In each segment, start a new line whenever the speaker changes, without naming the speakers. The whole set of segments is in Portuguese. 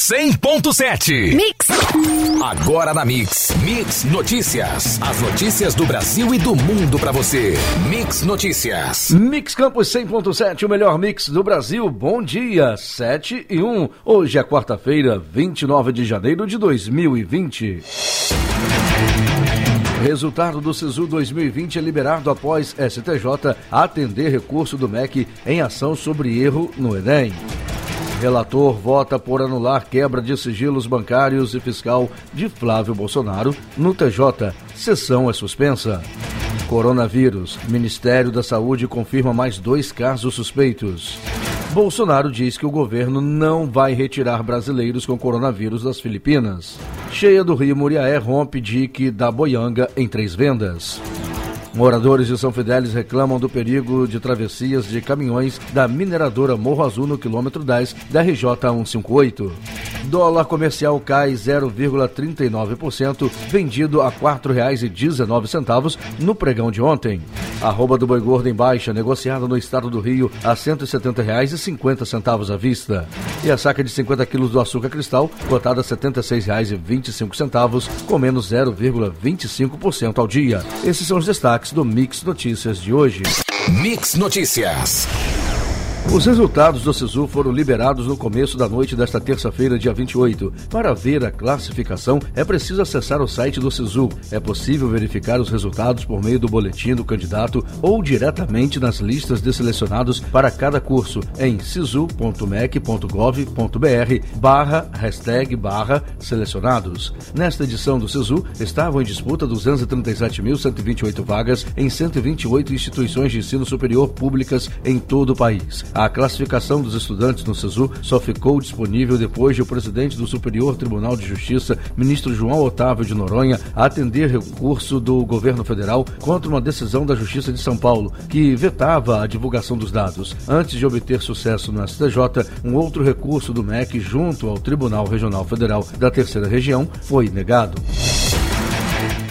100.7. Mix. Agora na Mix. Mix Notícias. As notícias do Brasil e do mundo para você. Mix Notícias.
Mix Campos 100.7, o melhor mix do Brasil. Bom dia, 7 e 1. Hoje é quarta-feira, 29 de janeiro de 2020. Resultado do SISU 2020 é liberado após STJ atender recurso do MEC em ação sobre erro no Enem. Relator vota por anular quebra de sigilos bancários e fiscal de Flávio Bolsonaro no TJ. Sessão é suspensa. Coronavírus. Ministério da Saúde confirma mais dois casos suspeitos. Bolsonaro diz que o governo não vai retirar brasileiros com coronavírus das Filipinas. Cheia do Rio Muriaé rompe dique da Boianga em três vendas. Moradores de São Fidélis reclamam do perigo de travessias de caminhões da mineradora Morro Azul no quilômetro 10 da RJ 158. Dólar comercial cai 0,39%, vendido a R$ 4,19 no pregão de ontem. Arroba do boi gordo em baixa, negociada no estado do Rio a R$ 170,50 à vista. E a saca de 50 quilos do açúcar cristal, cotada a R$ 76,25, com menos 0,25% ao dia. Esses são os destaques do Mix Notícias de hoje.
Mix Notícias.
Os resultados do SISU foram liberados no começo da noite desta terça-feira, dia 28. Para ver a classificação, é preciso acessar o site do SISU. É possível verificar os resultados por meio do boletim do candidato ou diretamente nas listas de selecionados para cada curso em sisu.mec.gov.br barra hashtag barra selecionados. Nesta edição do SISU, estavam em disputa 237.128 vagas em 128 instituições de ensino superior públicas em todo o país. A classificação dos estudantes no SISU só ficou disponível depois de o presidente do Superior Tribunal de Justiça, ministro João Otávio de Noronha, atender recurso do governo federal contra uma decisão da Justiça de São Paulo, que vetava a divulgação dos dados. Antes de obter sucesso no STJ, um outro recurso do MEC junto ao Tribunal Regional Federal da Terceira Região foi negado.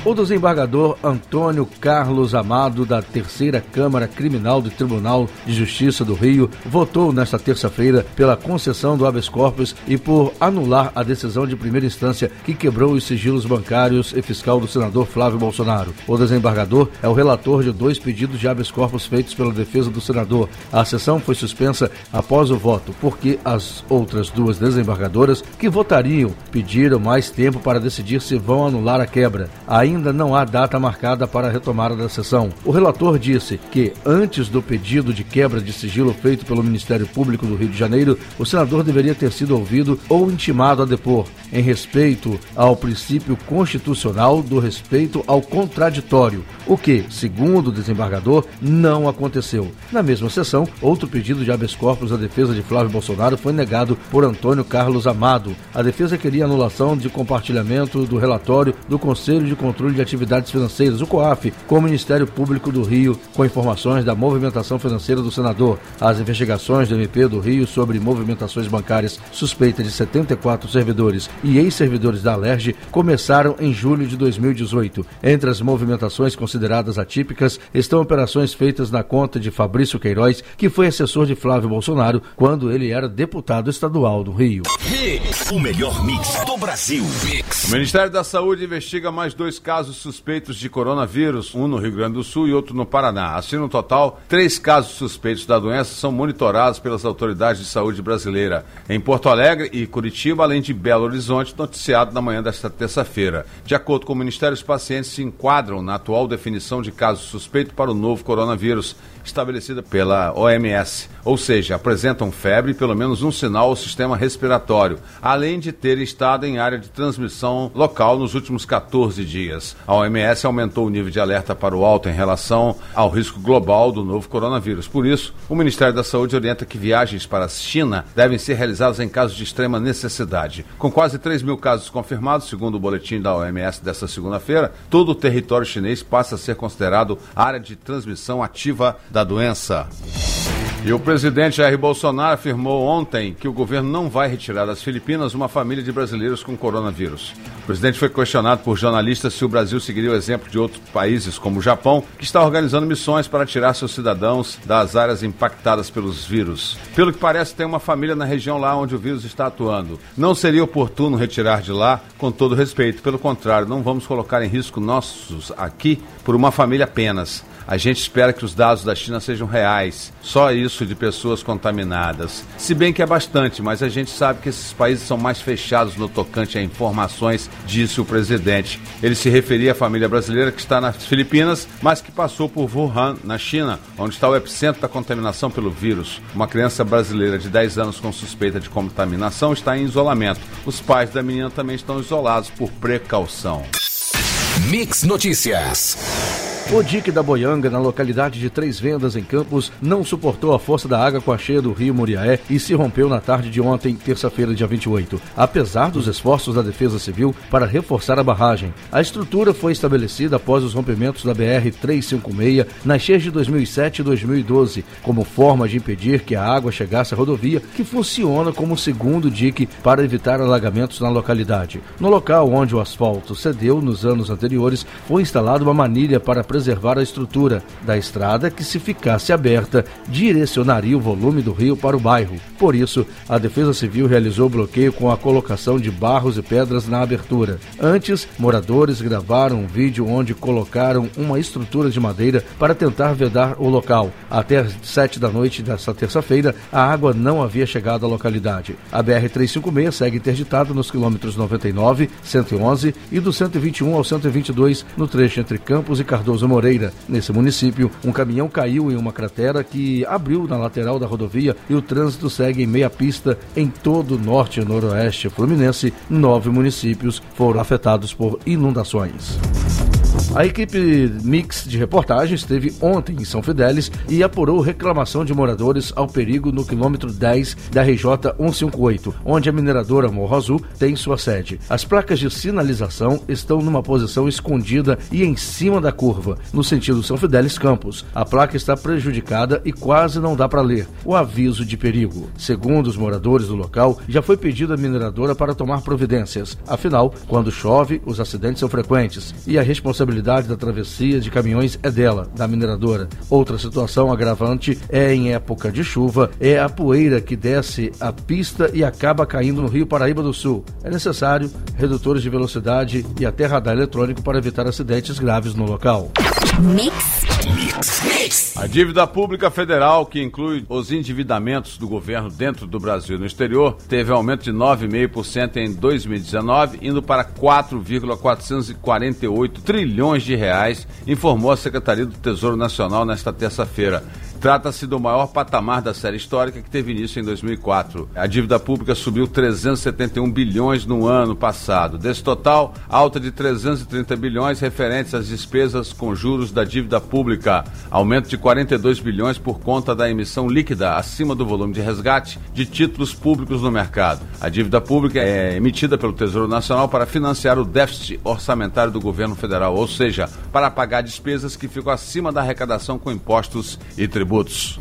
O desembargador Antônio Carlos Amado, da Terceira Câmara Criminal do Tribunal de Justiça do Rio, votou nesta terça-feira pela concessão do habeas corpus e por anular a decisão de primeira instância que quebrou os sigilos bancários e fiscal do senador Flávio Bolsonaro. O desembargador é o relator de dois pedidos de habeas corpus feitos pela defesa do senador. A sessão foi suspensa após o voto, porque as outras duas desembargadoras que votariam pediram mais tempo para decidir se vão anular a quebra. Ainda ainda não há data marcada para a retomada da sessão. O relator disse que, antes do pedido de quebra de sigilo feito pelo Ministério Público do Rio de Janeiro, o senador deveria ter sido ouvido ou intimado a depor, em respeito ao princípio constitucional do respeito ao contraditório, o que, segundo o desembargador, não aconteceu. Na mesma sessão, outro pedido de habeas corpus à defesa de Flávio Bolsonaro foi negado por Antônio Carlos Amado. A defesa queria anulação de compartilhamento do relatório do Conselho de Controle Controle de Atividades Financeiras, o COAF, com o Ministério Público do Rio, com informações da movimentação financeira do senador. As investigações do MP do Rio sobre movimentações bancárias suspeitas de 74 servidores e ex-servidores da Alerj começaram em julho de 2018. Entre as movimentações consideradas atípicas estão operações feitas na conta de Fabrício Queiroz, que foi assessor de Flávio Bolsonaro quando ele era deputado estadual do Rio.
O melhor mix do Brasil.
O Ministério da Saúde investiga mais dois casos suspeitos de coronavírus, um no Rio Grande do Sul e outro no Paraná. Assim, no total, três casos suspeitos da doença são monitorados pelas autoridades de saúde brasileira em Porto Alegre e Curitiba, além de Belo Horizonte, noticiado na manhã desta terça-feira. De acordo com o Ministério, os pacientes se enquadram na atual definição de caso suspeito para o novo coronavírus, estabelecida pela OMS, ou seja, apresentam febre e pelo menos um sinal ao sistema respiratório, além de terem estado em área de transmissão local nos últimos 14 dias. A OMS aumentou o nível de alerta para o alto em relação ao risco global do novo coronavírus. Por isso, o Ministério da Saúde orienta que viagens para a China devem ser realizadas em casos de extrema necessidade. Com quase 3 mil casos confirmados, segundo o boletim da OMS desta segunda-feira, todo o território chinês passa a ser considerado área de transmissão ativa da doença. E o presidente Jair Bolsonaro afirmou ontem que o governo não vai retirar das Filipinas uma família de brasileiros com coronavírus. O presidente foi questionado por jornalistas se o Brasil seguiria o exemplo de outros países, como o Japão, que está organizando missões para tirar seus cidadãos das áreas impactadas pelos vírus. Pelo que parece, tem uma família na região lá onde o vírus está atuando. Não seria oportuno retirar de lá, com todo respeito. Pelo contrário, não vamos colocar em risco nossos aqui por uma família apenas. A gente espera que os dados da China sejam reais. Só isso de pessoas contaminadas. Se bem que é bastante, mas a gente sabe que esses países são mais fechados no tocante a informações, disse o presidente. Ele se referia à família brasileira que está nas Filipinas, mas que passou por Wuhan, na China, onde está o epicentro da contaminação pelo vírus. Uma criança brasileira de 10 anos com suspeita de contaminação está em isolamento. Os pais da menina também estão isolados por precaução.
Mix Notícias.
O dique da Boianga, na localidade de Três Vendas, em Campos, não suportou a força da água com a cheia do rio Muriaé e se rompeu na tarde de ontem, terça-feira, dia 28. Apesar dos esforços da Defesa Civil para reforçar a barragem, a estrutura foi estabelecida após os rompimentos da BR-356 nas cheias de 2007 e 2012, como forma de impedir que a água chegasse à rodovia, que funciona como segundo dique para evitar alagamentos na localidade. No local onde o asfalto cedeu nos anos anteriores, foi instalada uma manilha para preservar a estrutura da estrada que, se ficasse aberta, direcionaria o volume do rio para o bairro. Por isso, a Defesa Civil realizou bloqueio com a colocação de barros e pedras na abertura. Antes, moradores gravaram um vídeo onde colocaram uma estrutura de madeira para tentar vedar o local. Até às sete da noite desta terça-feira, a água não havia chegado à localidade. A BR-356 segue interditada nos quilômetros 99, 111 e do 121 ao 122 no trecho entre Campos e Cardoso Moreira. Nesse município, um caminhão caiu em uma cratera que abriu na lateral da rodovia e o trânsito segue em meia pista em todo o norte e noroeste fluminense. Nove municípios foram afetados por inundações. A equipe Mix de reportagem esteve ontem em São Fidélis e apurou reclamação de moradores ao perigo no quilômetro 10 da RJ 158, onde a mineradora Morro Azul tem sua sede. As placas de sinalização estão numa posição escondida e em cima da curva, no sentido São Fidélis Campos. A placa está prejudicada e quase não dá para ler o aviso de perigo. Segundo os moradores do local, já foi pedido à mineradora para tomar providências. Afinal, quando chove, os acidentes são frequentes e a responsabilidade da travessia de caminhões é dela, da mineradora. Outra situação agravante é em época de chuva, é a poeira que desce a pista e acaba caindo no Rio Paraíba do Sul. É necessário redutores de velocidade e até radar eletrônico para evitar acidentes graves no local.
Mix. A dívida pública federal, que inclui os endividamentos do governo dentro do Brasil e no exterior, teve aumento de 9,5% em 2019, indo para 4,448 trilhões de reais, informou a Secretaria do Tesouro Nacional nesta terça-feira. Trata-se do maior patamar da série histórica que teve início em 2004. A dívida pública subiu 371 bilhões no ano passado. Desse total, alta de 330 bilhões referentes às despesas com juros da dívida pública, aumento de 42 bilhões por conta da emissão líquida acima do volume de resgate de títulos públicos no mercado. A dívida pública é emitida pelo Tesouro Nacional para financiar o déficit orçamentário do governo federal, ou seja, para pagar despesas que ficam acima da arrecadação com impostos e tributos tributos.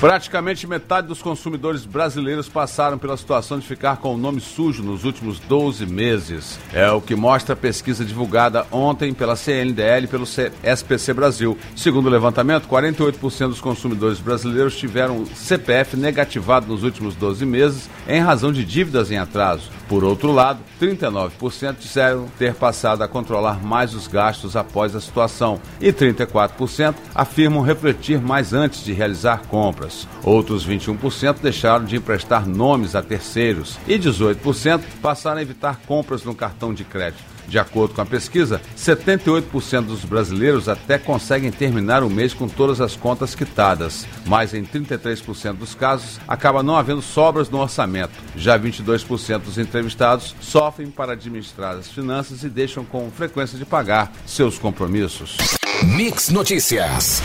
Praticamente metade dos consumidores brasileiros passaram pela situação de ficar com o nome sujo nos últimos 12 meses. É o que mostra a pesquisa divulgada ontem pela CNDL e pelo SPC Brasil. Segundo o levantamento, 48% dos consumidores brasileiros tiveram CPF negativado nos últimos 12 meses em razão de dívidas em atraso. Por outro lado, 39% disseram ter passado a controlar mais os gastos após a situação e 34% afirmam refletir mais antes de realizar compras. Outros 21% deixaram de emprestar nomes a terceiros e 18% passaram a evitar compras no cartão de crédito. De acordo com a pesquisa, 78% dos brasileiros até conseguem terminar o mês com todas as contas quitadas, mas em 33% dos casos acaba não havendo sobras no orçamento. Já 22% dos entrevistados sofrem para administrar as finanças e deixam com frequência de pagar seus compromissos.
Mix Notícias.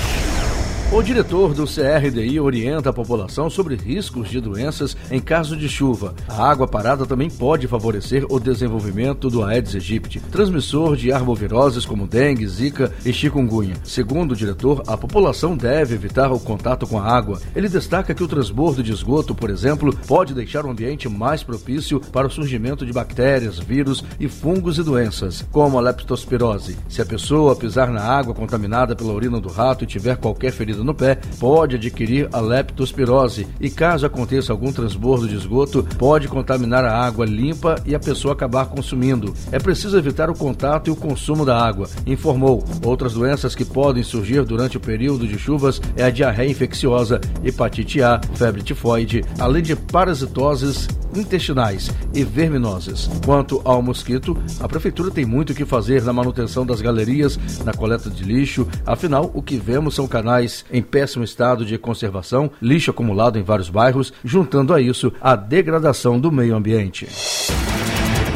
O diretor do CRDI orienta a população sobre riscos de doenças em caso de chuva. A água parada também pode favorecer o desenvolvimento do Aedes aegypti, transmissor de arboviroses como dengue, zika e chikungunya. Segundo o diretor, a população deve evitar o contato com a água. Ele destaca que o transbordo de esgoto, por exemplo, pode deixar o ambiente mais propício para o surgimento de bactérias, vírus e fungos e doenças, como a leptospirose. Se a pessoa pisar na água contaminada pela urina do rato e tiver qualquer no pé pode adquirir a leptospirose e, caso aconteça algum transbordo de esgoto, pode contaminar a água limpa e a pessoa acabar consumindo. É preciso evitar o contato e o consumo da água, informou. Outras doenças que podem surgir durante o período de chuvas é a diarreia infecciosa, hepatite A, febre tifoide, além de parasitoses intestinais e verminoses. Quanto ao mosquito, a prefeitura tem muito o que fazer na manutenção das galerias, na coleta de lixo, afinal, o que vemos são canais em péssimo estado de conservação, lixo acumulado em vários bairros, juntando a isso a degradação do meio ambiente.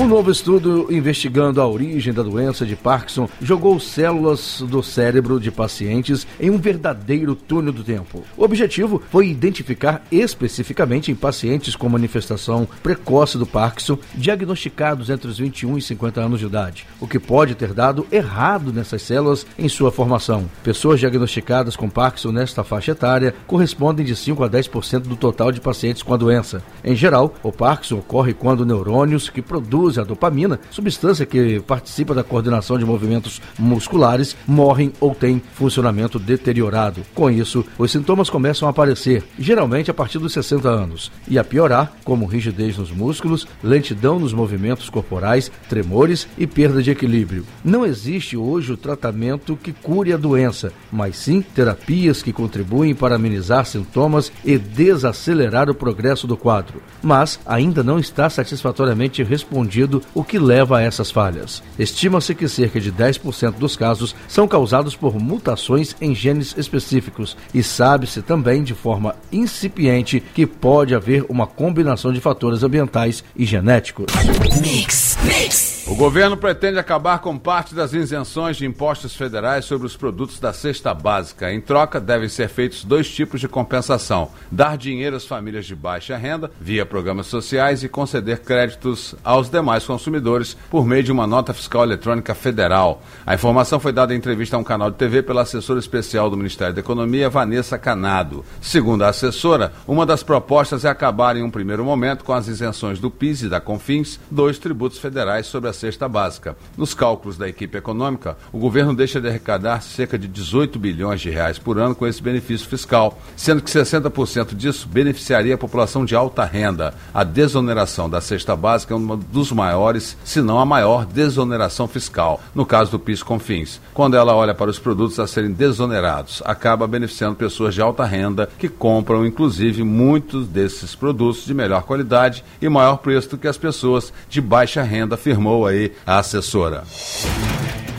Um novo estudo investigando a origem da doença de Parkinson jogou células do cérebro de pacientes em um verdadeiro túnel do tempo. O objetivo foi identificar especificamente em pacientes com manifestação precoce do Parkinson, diagnosticados entre os 21 e 50 anos de idade, o que pode ter dado errado nessas células em sua formação. Pessoas diagnosticadas com Parkinson nesta faixa etária correspondem de 5 a 10% do total de pacientes com a doença. Em geral, o Parkinson ocorre quando neurônios que produzem produz a dopamina, substância que participa da coordenação de movimentos musculares, morrem ou têm funcionamento deteriorado. Com isso, os sintomas começam a aparecer, geralmente a partir dos 60 anos, e a piorar, como rigidez nos músculos, lentidão nos movimentos corporais, tremores e perda de equilíbrio. Não existe hoje o tratamento que cure a doença, mas sim terapias que contribuem para amenizar sintomas e desacelerar o progresso do quadro. Mas ainda não está satisfatoriamente respondido o que leva a essas falhas. Estima-se que cerca de 10% dos casos são causados por mutações em genes específicos e sabe-se também de forma incipiente que pode haver uma combinação de fatores ambientais e genéticos. Mix,
mix. O governo pretende acabar com parte das isenções de impostos federais sobre os produtos da cesta básica. Em troca, devem ser feitos dois tipos de compensação: dar dinheiro às famílias de baixa renda, via programas sociais, e conceder créditos aos demais consumidores por meio de uma nota fiscal eletrônica federal. A informação foi dada em entrevista a um canal de TV pela assessora especial do Ministério da Economia, Vanessa Canado. Segundo a assessora, uma das propostas é acabar em um primeiro momento com as isenções do PIS e da CONFINS, dois tributos federais sobre a cesta básica. Nos cálculos da equipe econômica, o governo deixa de arrecadar cerca de 18 bilhões de reais por ano com esse benefício fiscal, sendo que 60% disso beneficiaria a população de alta renda. A desoneração da cesta básica é um dos maiores, se não a maior desoneração fiscal, no caso do PIS Confins. Quando ela olha para os produtos a serem desonerados, acaba beneficiando pessoas de alta renda que compram, inclusive, muitos desses produtos de melhor qualidade e maior preço do que as pessoas de baixa renda, afirmou aí a assessora.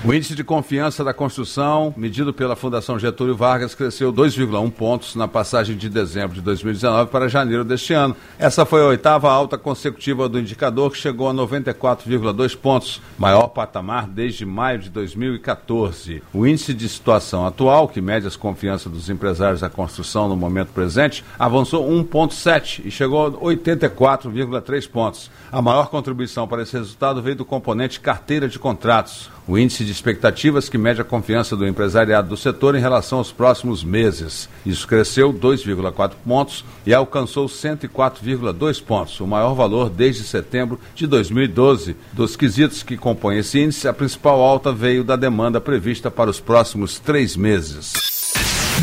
O índice de confiança da construção, medido pela Fundação Getúlio Vargas, cresceu 2,1 pontos na passagem de dezembro de 2019 para janeiro deste ano. Essa foi a oitava alta consecutiva do indicador, que chegou a 94,2 pontos, maior patamar desde maio de 2014. O índice de situação atual, que mede as confianças dos empresários da construção no momento presente, avançou 1,7 e chegou a 84,3 pontos. A maior contribuição para esse resultado veio do componente carteira de contratos o índice de expectativas que mede a confiança do empresariado do setor em relação aos próximos meses. Isso cresceu 2,4 pontos e alcançou 104,2 pontos, o maior valor desde setembro de 2012. Dos quesitos que compõem esse índice, a principal alta veio da demanda prevista para os próximos três meses.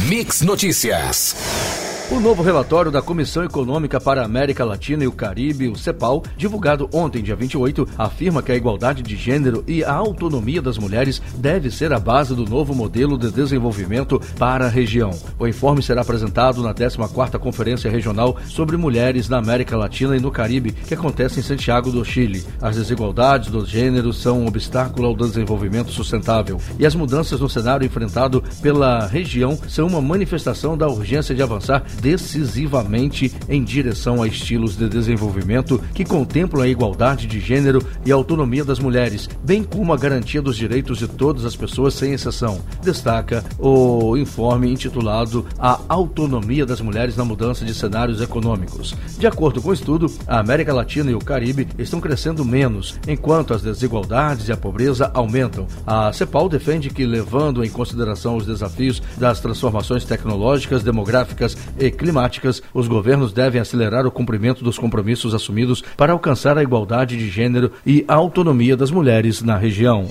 Mix Notícias.
O novo relatório da Comissão Econômica para a América Latina e o Caribe, o CEPAL, divulgado ontem, dia 28, afirma que a igualdade de gênero e a autonomia das mulheres deve ser a base do novo modelo de desenvolvimento para a região. O informe será apresentado na 14ª Conferência Regional sobre Mulheres na América Latina e no Caribe, que acontece em Santiago do Chile. As desigualdades do gênero são um obstáculo ao desenvolvimento sustentável e as mudanças no cenário enfrentado pela região são uma manifestação da urgência de avançar decisivamente em direção a estilos de desenvolvimento que contemplam a igualdade de gênero e a autonomia das mulheres, bem como a garantia dos direitos de todas as pessoas sem exceção. Destaca o informe intitulado A Autonomia das Mulheres na Mudança de Cenários Econômicos. De acordo com o estudo, a América Latina e o Caribe estão crescendo menos, enquanto as desigualdades e a pobreza aumentam. A CEPAL defende que, levando em consideração os desafios das transformações tecnológicas, demográficas e climáticas, os governos devem acelerar o cumprimento dos compromissos assumidos para alcançar a igualdade de gênero e a autonomia das mulheres na região.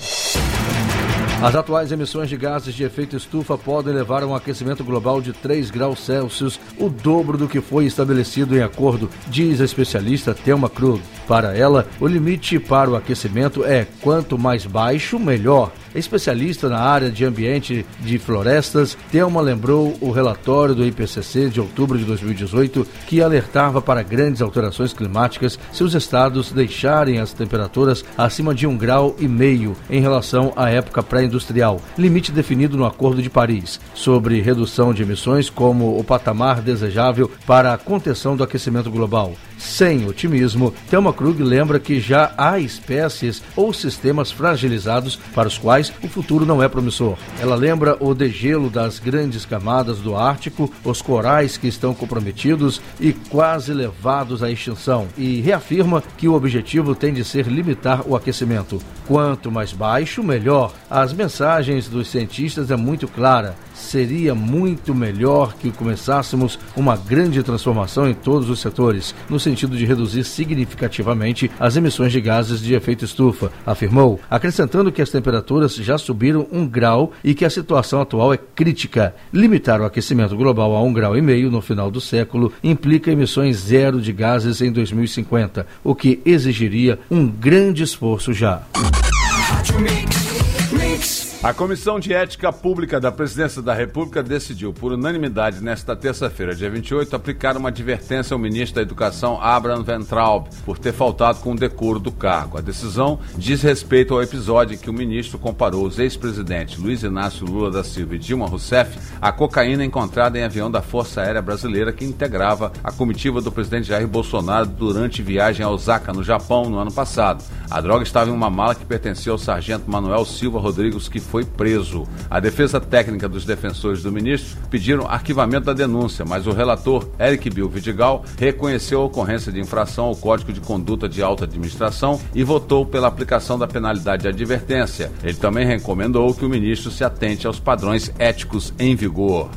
As atuais emissões de gases de efeito estufa podem levar a um aquecimento global de 3 graus Celsius, o dobro do que foi estabelecido em acordo, diz a especialista Thelma Krug. Para ela, o limite para o aquecimento é quanto mais baixo, melhor. Especialista na área de ambiente de florestas, Thelma lembrou o relatório do IPCC de outubro de 2018 que alertava para grandes alterações climáticas se os estados deixarem as temperaturas acima de um grau e meio em relação à época pré-industrial, limite definido no Acordo de Paris, sobre redução de emissões como o patamar desejável para a contenção do aquecimento global. Sem otimismo, Thelma Krug lembra que já há espécies ou sistemas fragilizados para os quais o futuro não é promissor. Ela lembra o degelo das grandes camadas do Ártico, os corais que estão comprometidos e quase levados à extinção, e reafirma que o objetivo tem de ser limitar o aquecimento. Quanto mais baixo, melhor. As mensagens dos cientistas é muito clara seria muito melhor que começássemos uma grande transformação em todos os setores, no sentido de reduzir significativamente as emissões de gases de efeito estufa, afirmou, acrescentando que as temperaturas já subiram um grau e que a situação atual é crítica. Limitar o aquecimento global a um grau e meio no final do século implica emissões zero de gases em 2050, o que exigiria um grande esforço já.
A Comissão de Ética Pública da Presidência da República decidiu, por unanimidade, nesta terça-feira, dia 28, aplicar uma advertência ao ministro da Educação, Abraham Ventraub, por ter faltado com o decoro do cargo. A decisão diz respeito ao episódio em que o ministro comparou os ex-presidentes Luiz Inácio Lula da Silva e Dilma Rousseff à cocaína encontrada em avião da Força Aérea Brasileira que integrava a comitiva do presidente Jair Bolsonaro durante viagem a Osaka, no Japão, no ano passado. A droga estava em uma mala que pertencia ao sargento Manuel Silva Rodrigues, que foi preso. A defesa técnica dos defensores do ministro pediram arquivamento da denúncia, mas o relator Eric Bill Vidigal reconheceu a ocorrência de infração ao Código de Conduta de Alta Administração e votou pela aplicação da penalidade de advertência. Ele também recomendou que o ministro se atente aos padrões éticos em vigor.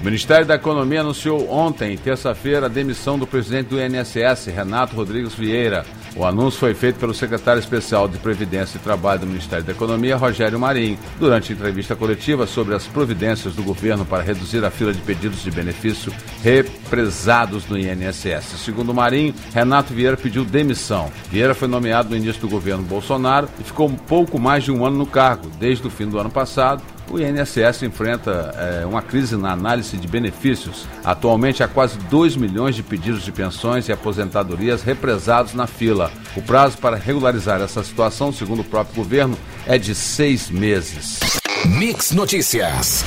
O Ministério da Economia anunciou ontem, terça-feira, a demissão do presidente do INSS, Renato Rodrigues Vieira. O anúncio foi feito pelo secretário especial de Previdência e Trabalho do Ministério da Economia, Rogério Marinho, durante entrevista coletiva sobre as providências do governo para reduzir a fila de pedidos de benefício represados no INSS. Segundo Marinho, Renato Vieira pediu demissão. Vieira foi nomeado no início do governo Bolsonaro e ficou um pouco mais de um ano no cargo, desde o fim do ano passado o INSS enfrenta é, uma crise na análise de benefícios. Atualmente há quase 2 milhões de pedidos de pensões e aposentadorias represados na fila. O prazo para regularizar essa situação, segundo o próprio governo, é de seis meses.
Mix Notícias.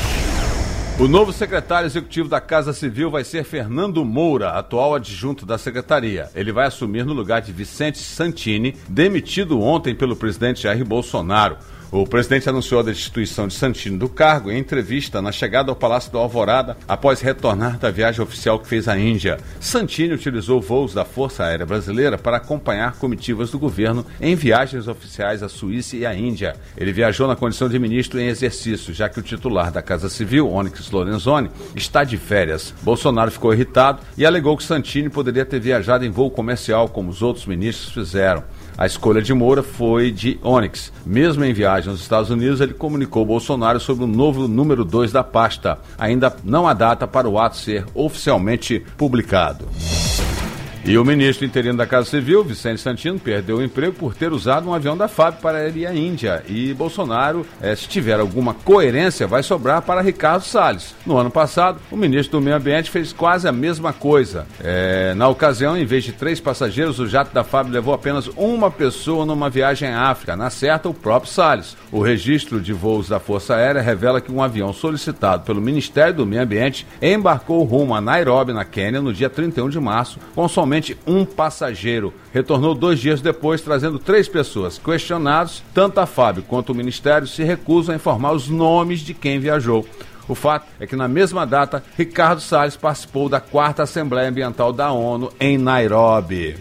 O novo secretário executivo da Casa Civil vai ser Fernando Moura, atual adjunto da secretaria. Ele vai assumir no lugar de Vicente Santini, demitido ontem pelo presidente Jair Bolsonaro. O presidente anunciou a destituição de Santini do cargo em entrevista na chegada ao Palácio do Alvorada após retornar da viagem oficial que fez à Índia. Santini utilizou voos da Força Aérea Brasileira para acompanhar comitivas do governo em viagens oficiais à Suíça e à Índia. Ele viajou na condição de ministro em exercício, já que o titular da Casa Civil, Onyx Lorenzoni, está de férias. Bolsonaro ficou irritado e alegou que Santini poderia ter viajado em voo comercial, como os outros ministros fizeram. A escolha de Moura foi de Onyx. Mesmo em viagem aos Estados Unidos, ele comunicou Bolsonaro sobre o novo número 2 da pasta. Ainda não há data para o ato ser oficialmente publicado. E o ministro interino da Casa Civil, Vicente Santino, perdeu o emprego por ter usado um avião da FAB para ir à Índia. E Bolsonaro, eh, se tiver alguma coerência, vai sobrar para Ricardo Salles. No ano passado, o ministro do Meio Ambiente fez quase a mesma coisa. É, na ocasião, em vez de três passageiros, o jato da FAB levou apenas uma pessoa numa viagem à África. Na certa, o próprio Salles. O registro de voos da Força Aérea revela que um avião solicitado pelo Ministério do Meio Ambiente embarcou rumo a Nairobi, na Quênia, no dia 31 de março, com somente um passageiro. Retornou dois dias depois, trazendo três pessoas. Questionados, tanto a FAB quanto o Ministério se recusam a informar os nomes de quem viajou. O fato é que na mesma data, Ricardo Salles participou da quarta Assembleia Ambiental da ONU em Nairobi.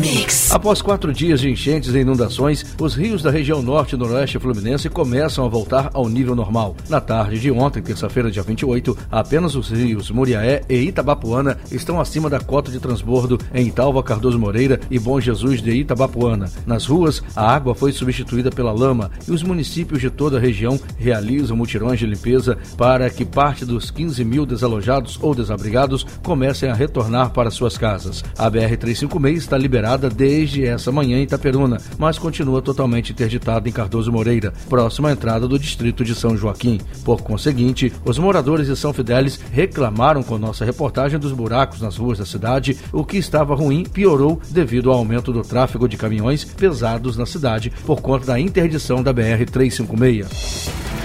Mix. Após quatro dias de enchentes e inundações, os rios da região norte e noroeste fluminense começam a voltar ao nível normal. Na tarde de ontem, terça-feira, dia 28, apenas os rios Muriaé e Itabapuana estão acima da cota de transbordo em Italva Cardoso Moreira e Bom Jesus de Itabapuana. Nas ruas, a água foi substituída pela lama e os municípios de toda a região realizam mutirões de limpeza para que parte dos 15 mil desalojados ou desabrigados comecem a retornar para suas casas. A BR-356 está liberada desde essa manhã em Itaperuna, mas continua totalmente interditada em Cardoso Moreira, próxima à entrada do distrito de São Joaquim. Por conseguinte, os moradores de São Fidélis reclamaram com nossa reportagem dos buracos nas ruas da cidade, o que estava ruim piorou devido ao aumento do tráfego de caminhões pesados na cidade por conta da interdição da BR-356.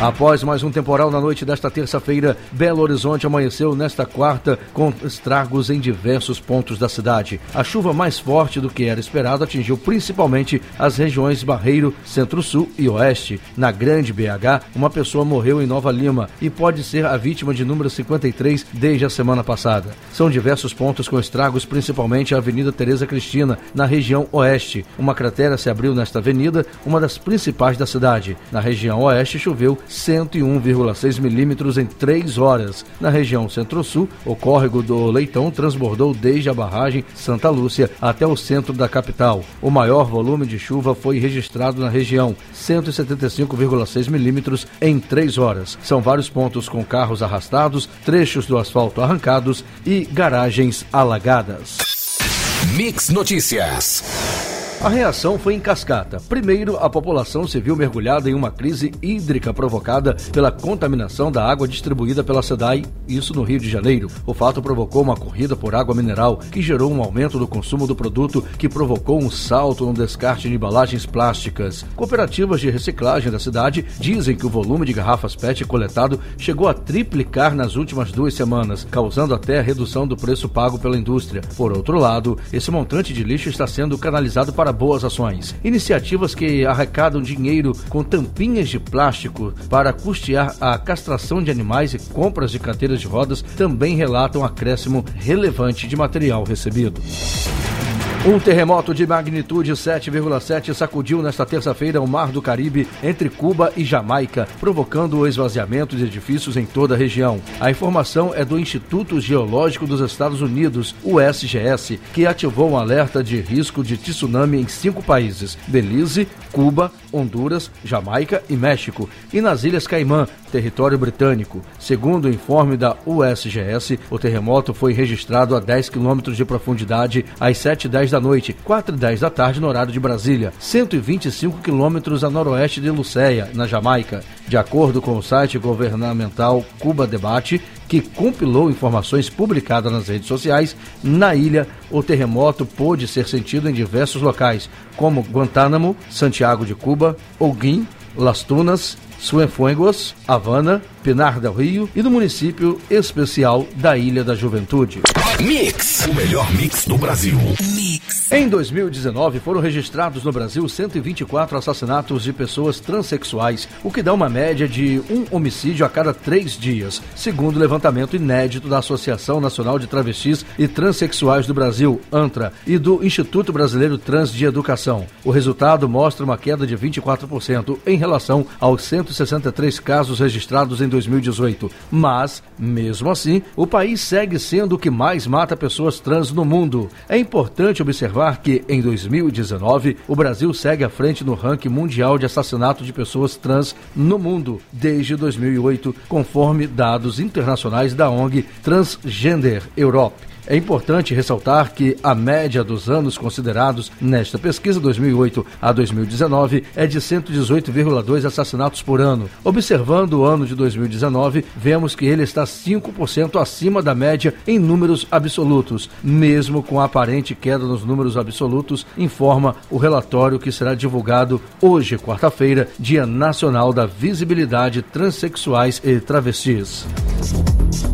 Após mais um temporal na noite desta terça-feira, Belo Horizonte amanheceu nesta quarta com estragos em diversos pontos da cidade. A chuva mais forte do que era esperado atingiu principalmente as regiões Barreiro, Centro-Sul e Oeste. Na Grande BH, uma pessoa morreu em Nova Lima e pode ser a vítima de número 53 desde a semana passada. São diversos pontos com estragos, principalmente a Avenida Tereza Cristina, na região Oeste. Uma cratera se abriu nesta avenida, uma das principais da cidade. Na região Oeste choveu 101,6 milímetros em três horas. Na região Centro-Sul, o córrego do Leitão transbordou desde a barragem Santa Lúcia até o centro da capital. O maior volume de chuva foi registrado na região, 175,6 milímetros em três horas. São vários pontos com carros arrastados, trechos do asfalto arrancados e garagens alagadas.
Mix Notícias.
A reação foi em cascata. Primeiro, a população se viu mergulhada em uma crise hídrica provocada pela contaminação da água distribuída pela SEDAI, isso no Rio de Janeiro. O fato provocou uma corrida por água mineral, que gerou um aumento do consumo do produto, que provocou um salto no descarte de embalagens plásticas. Cooperativas de reciclagem da cidade dizem que o volume de garrafas PET coletado chegou a triplicar nas últimas duas semanas, causando até a redução do preço pago pela indústria. Por outro lado, esse montante de lixo está sendo canalizado para para boas ações. Iniciativas que arrecadam dinheiro com tampinhas de plástico para custear a castração de animais e compras de carteiras de rodas também relatam acréscimo relevante de material recebido. Um terremoto de magnitude 7,7 sacudiu nesta terça-feira o Mar do Caribe entre Cuba e Jamaica, provocando o esvaziamento de edifícios em toda a região. A informação é do Instituto Geológico dos Estados Unidos, o SGS, que ativou um alerta de risco de tsunami em cinco países: Belize, Cuba, Honduras, Jamaica e México, e nas Ilhas Caimã, território britânico. Segundo o informe da USGS, o terremoto foi registrado a 10 quilômetros de profundidade às 7h10 da noite, 4h10 da tarde no horário de Brasília, 125 quilômetros a noroeste de Lucéia, na Jamaica. De acordo com o site governamental Cuba Debate, que compilou informações publicadas nas redes sociais, na ilha o terremoto pôde ser sentido em diversos locais, como Guantánamo, Santiago de Cuba, Holguín, Las Tunas, Cienfuegos, Havana, Pinar del Rio e do município especial da Ilha da Juventude.
Mix, o melhor mix do Brasil.
Mix. Em 2019 foram registrados no Brasil 124 assassinatos de pessoas transexuais, o que dá uma média de um homicídio a cada três dias, segundo o levantamento inédito da Associação Nacional de Travestis e Transsexuais do Brasil, ANTRA, e do Instituto Brasileiro Trans de Educação. O resultado mostra uma queda de 24% em relação aos 163 casos registrados em 2018. Mas, mesmo assim, o país segue sendo o que mais mata pessoas trans no mundo. É importante observar que, em 2019, o Brasil segue à frente no ranking mundial de assassinato de pessoas trans no mundo desde 2008, conforme dados internacionais da ONG Transgender Europe. É importante ressaltar que a média dos anos considerados nesta pesquisa 2008 a 2019 é de 118,2 assassinatos por ano. Observando o ano de 2019, vemos que ele está 5% acima da média em números absolutos, mesmo com a aparente queda nos números absolutos, informa o relatório que será divulgado hoje, quarta-feira, Dia Nacional da Visibilidade Transsexuais e Travestis.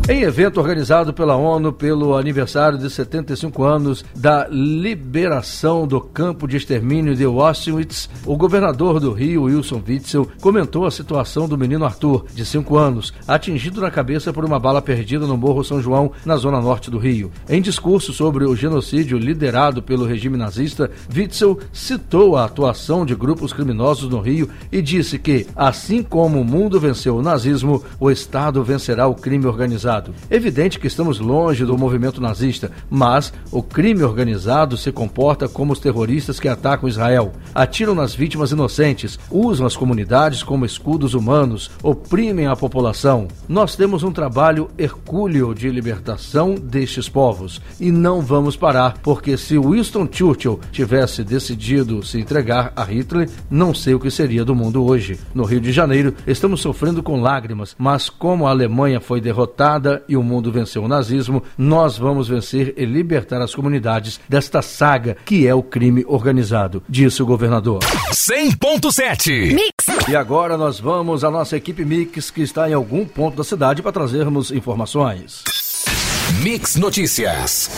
Em evento organizado pela ONU pelo aniversário de 75 anos da liberação do campo de extermínio de Auschwitz, o governador do Rio, Wilson Witzel, comentou a situação do menino Arthur, de 5 anos, atingido na cabeça por uma bala perdida no Morro São João, na zona norte do Rio. Em discurso sobre o genocídio liderado pelo regime nazista, Witzel citou a atuação de grupos criminosos no Rio e disse que, assim como o mundo venceu o nazismo, o Estado vencerá o crime organizado Evidente que estamos longe do movimento nazista, mas o crime organizado se comporta como os terroristas que atacam Israel, atiram nas vítimas inocentes, usam as comunidades como escudos humanos, oprimem a população. Nós temos um trabalho hercúleo de libertação destes povos e não vamos parar, porque se Winston Churchill tivesse decidido se entregar a Hitler, não sei o que seria do mundo hoje. No Rio de Janeiro, estamos sofrendo com lágrimas, mas como a Alemanha foi derrotada, e o mundo venceu o nazismo, nós vamos vencer e libertar as comunidades desta saga que é o crime organizado, disse o governador.
100.7
Mix. E agora nós vamos à nossa equipe Mix que está em algum ponto da cidade para trazermos informações.
Mix Notícias.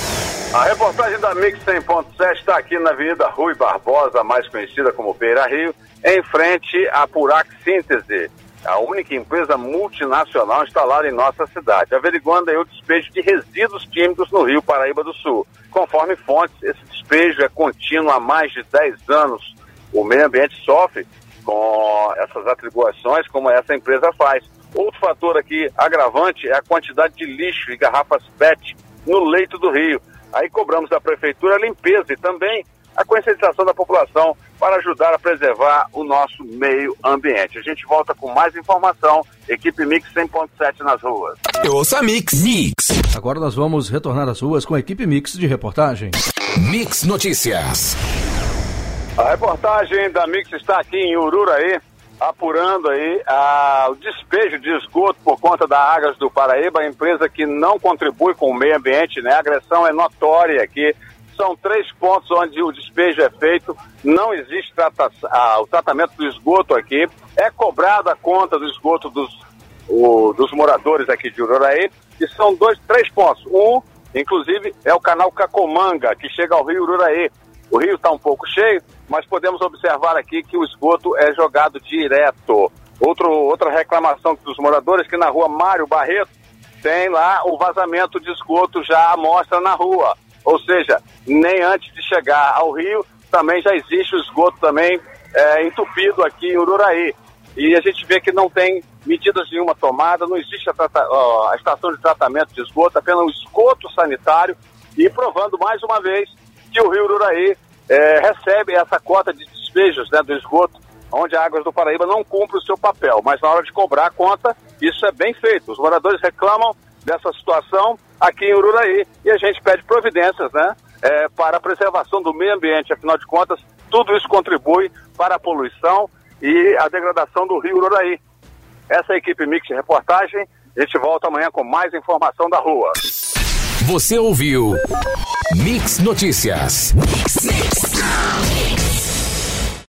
A reportagem da Mix 100.7 está aqui na Avenida Rui Barbosa, mais conhecida como Beira Rio, em frente à Purac Síntese a única empresa multinacional instalada em nossa cidade, averiguando aí o despejo de resíduos químicos no Rio Paraíba do Sul. Conforme fontes, esse despejo é contínuo há mais de 10 anos. O meio ambiente sofre com essas atribuições, como essa empresa faz. Outro fator aqui agravante é a quantidade de lixo e garrafas PET no leito do rio. Aí cobramos da prefeitura a limpeza e também a conscientização da população para ajudar a preservar o nosso meio ambiente. A gente volta com mais informação. Equipe Mix 100.7 nas ruas.
Eu ouço a Mix. Mix.
Agora nós vamos retornar às ruas com a equipe Mix de reportagem.
Mix Notícias.
A reportagem da Mix está aqui em Ururaí, apurando aí a, o despejo de esgoto por conta da Águas do Paraíba, a empresa que não contribui com o meio ambiente, né? A agressão é notória aqui são três pontos onde o despejo é feito, não existe trata ah, o tratamento do esgoto aqui, é cobrada a conta do esgoto dos, o, dos moradores aqui de Ururaí, e são dois, três pontos. Um, inclusive, é o canal Cacomanga, que chega ao rio Ururaí. O rio está um pouco cheio, mas podemos observar aqui que o esgoto é jogado direto. Outro, outra reclamação dos moradores que na rua Mário Barreto tem lá o vazamento de esgoto já à mostra na rua. Ou seja, nem antes de chegar ao rio, também já existe o esgoto também é, entupido aqui em Ururaí. E a gente vê que não tem medidas nenhuma tomada, não existe a, a estação de tratamento de esgoto, apenas um esgoto sanitário e provando mais uma vez que o rio Ururaí é, recebe essa cota de despejos né, do esgoto, onde a Águas do Paraíba não cumpre o seu papel, mas na hora de cobrar a conta, isso é bem feito. Os moradores reclamam dessa situação aqui em Ururaí e a gente pede providências, né, é, para a preservação do meio ambiente. Afinal de contas, tudo isso contribui para a poluição e a degradação do rio Ururaí. Essa é a equipe Mix de reportagem. A gente volta amanhã com mais informação da rua.
Você ouviu Mix Notícias. Mix, mix.